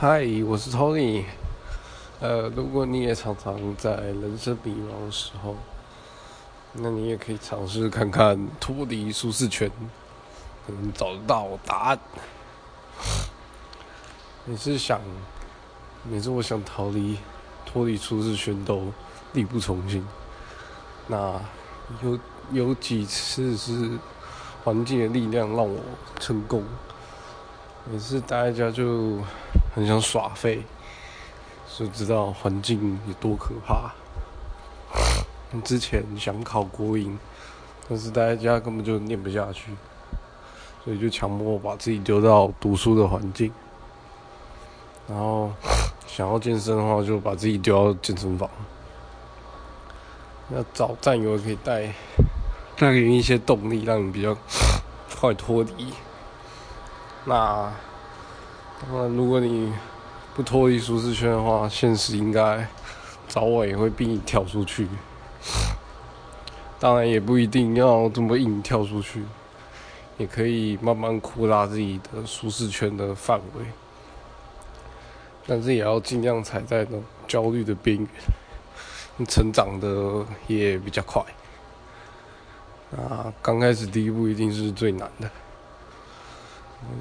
嗨，我是 Tony。呃，如果你也常常在人生迷茫的时候，那你也可以尝试看看脱离舒适圈，能找得到答案。你是想，每次我想逃离、脱离舒适圈都力不从心。那有有几次是环境的力量让我成功。每次待在家就很想耍废，就知道环境有多可怕。之前想考国营，但是待在家根本就念不下去，所以就强迫把自己丢到读书的环境。然后想要健身的话，就把自己丢到健身房。要找战友可以带，带给你一些动力，让你比较快脱离。那那，如果你不脱离舒适圈的话，现实应该早晚也会逼你跳出去。当然，也不一定要这么硬跳出去，也可以慢慢扩大自己的舒适圈的范围。但是也要尽量踩在那种焦虑的边缘，成长的也比较快。啊，刚开始第一步一定是最难的。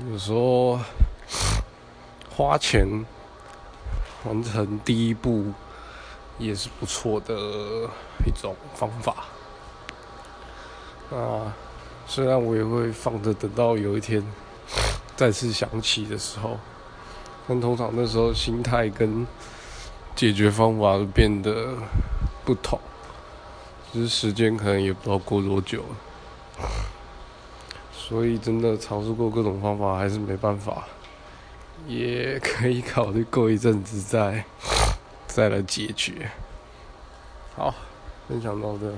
有时候花钱完成第一步也是不错的一种方法。啊，虽然我也会放着，等到有一天再次想起的时候，但通常那时候心态跟解决方法都变得不同，只是时间可能也不知道过多久。所以真的尝试过各种方法，还是没办法，也可以考虑过一阵子再 再来解决。好，分享到这。